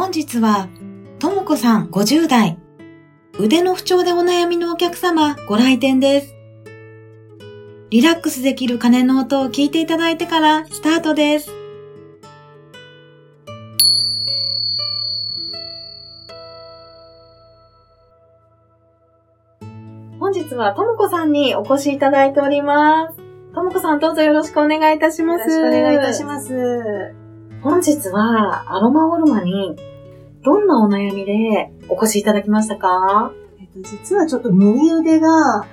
本日は、ともこさん50代、腕の不調でお悩みのお客様ご来店です。リラックスできる鐘の音を聞いていただいてからスタートです。本日はともこさんにお越しいただいております。ともこさんどうぞよろしくお願いいたします。よろしくお願いいたします。本日はアロマオルマにどんなお悩みでお越しいただきましたか？えっと、実はちょっと右腕が、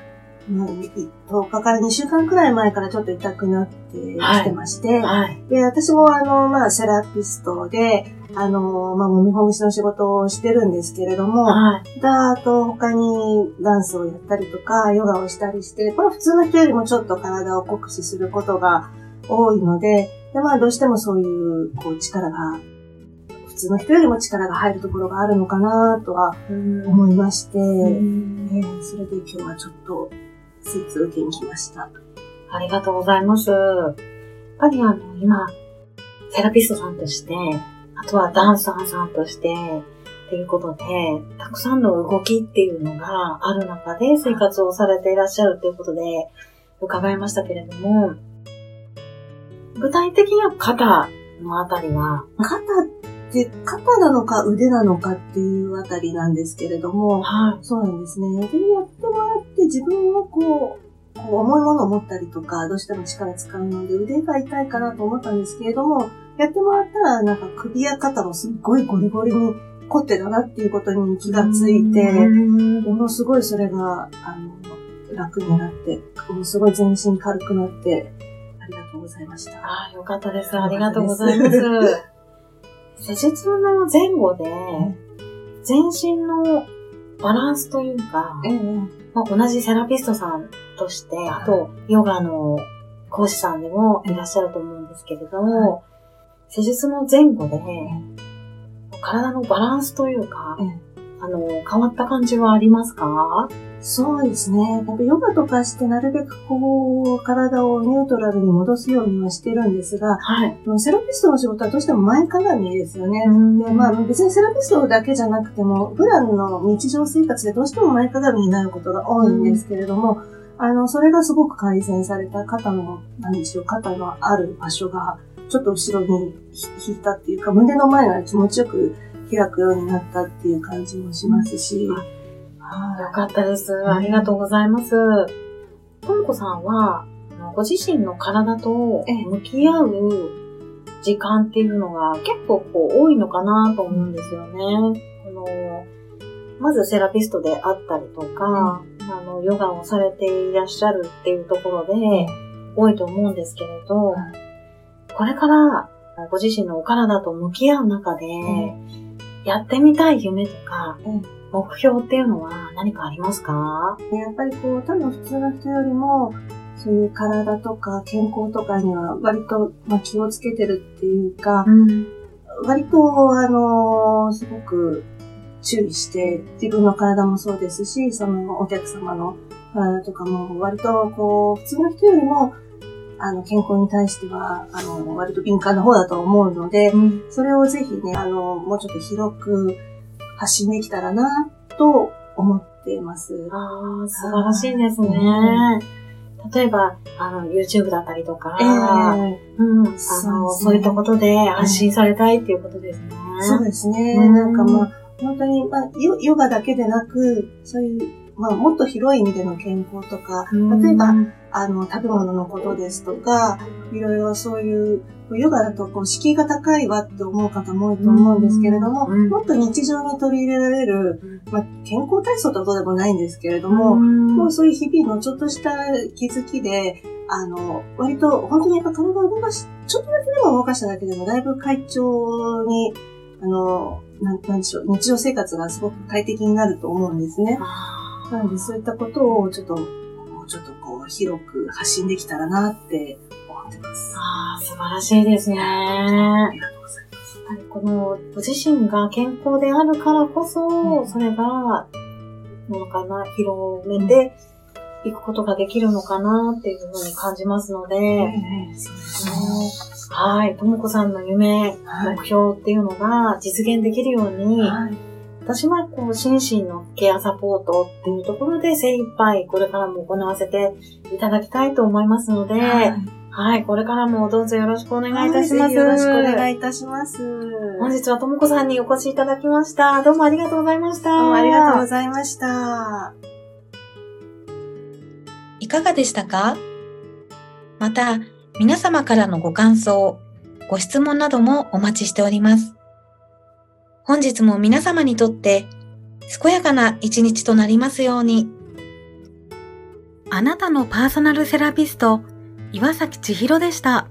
10日から2週間くらい前からちょっと痛くなってきてまして、はい。はい、で、私もあの、まあ、セラピストで、あの、まあ、もみほぐしの仕事をしてるんですけれども、はい、だあと他にダンスをやったりとか、ヨガをしたりして、まあ、普通の人よりもちょっと体を酷使することが多いので、で、まあ、どうしてもそういう、こう、力が、普通の人よりも力が入るところがあるのかなとは思いまして、えー、それで今日はちょっと、スーツを受けに来ました。ありがとうございます。やっぱりあの、今、セラピストさんとして、あとはダンサーさんとして、っていうことで、たくさんの動きっていうのがある中で生活をされていらっしゃるっていうことで伺いましたけれども、具体的には肩のあたりは？肩って、肩なのか腕なのかっていうあたりなんですけれども、はい、そうなんですね。で、やってもらって自分はこう、こう重いものを持ったりとか、どうしても力使うので腕が痛いかなと思ったんですけれども、やってもらったらなんか首や肩もすっごいゴリゴリに凝ってたなっていうことに気がついて、ものすごいそれが、あの、楽になって、ものすごい全身軽くなって、ありがとうございました。ああ、よかったです。ありがとうございます。施術の前後で、全身のバランスというか、まあ、同じセラピストさんとして、あと、ヨガの講師さんでもいらっしゃると思うんですけれども、施術の前後で、体のバランスというか、あの、変わった感じはありますか？そうですね。ヨガとかしてなるべくこう、体をニュートラルに戻すようにはしてるんですが、はい、セラピストの仕事はどうしても前かがみですよね。でまあ、別にセラピストだけじゃなくても、普段の日常生活でどうしても前かがみになることが多いんですけれども、あの、それがすごく改善された肩の、なんでしょう、肩のある場所が、ちょっと後ろに引いたっていうか、胸の前が気持ちよく開くようになったっていう感じもしますし、よかったです。ありがとうございます。ともこさんは、ご自身の体と向き合う時間っていうのが結構こう多いのかなと思うんですよね。あのまずセラピストであったりとか、あの、ヨガをされていらっしゃるっていうところで多いと思うんですけれど、これからご自身のお体と向き合う中で、やってみたい夢とか、目標っていうのは何かありますか？やっぱりこう、多分普通の人よりも、そういう体とか健康とかには割と、まあ、気をつけてるっていうか、うん、割と、あのー、すごく注意して、自分の体もそうですし、そのお客様の体とかも割とこう、普通の人よりも、あの、健康に対しては、あの、割と敏感な方だと思うので、うん、それをぜひね、あの、もうちょっと広く、発信できたらなと思っています。ああ、素晴らしいですね。例えば、あの、YouTube だったりとか、えー、うん、あの、そういったことで発信されたいっていうことですね。そうですね。なんかまあ、本当に、まあヨ、ヨガだけでなく、そういう、まあ、もっと広い意味での健康とか、例えば、あの、食べ物のことですとか、いろいろそういう、ヨガだとこう敷居が高いわって思う方も多いと思うんですけれども、もっと日常に取り入れられる、まあ、健康体操とはどうでもないんですけれども、もうそういう日々のちょっとした気づきで、あの、割と本当にやっぱ体を動かし、ちょっとだけでも動かしただけでもだいぶ快調に、あの、なんなんでしょう、日常生活がすごく快適になると思うんですね。なのでそういったことをちょっと、もうちょっとこう広く発信できたらなって思ってます。ああ、素晴らしいですね。ありがとうございます。このご自身が健康であるからこそ、それが、なのかな、広めて、いくことができるのかなっていうふうに感じますので、はい、ともこさんの夢、目標っていうのが実現できるように、はい、私はこう心身のケアサポートっていうところで精一杯これからも行わせていただきたいと思いますので、はい、はい、これからもどうぞよろしくお願いいたします。よろしくお願いいたします。本日はともこさんにお越しいただきました。どうもありがとうございました。どうもありがとうございました。いかがでしたか？また、皆様からのご感想、ご質問などもお待ちしております。本日も皆様にとって健やかな一日となりますように。あなたのパーソナルセラピスト、岩崎千尋でした。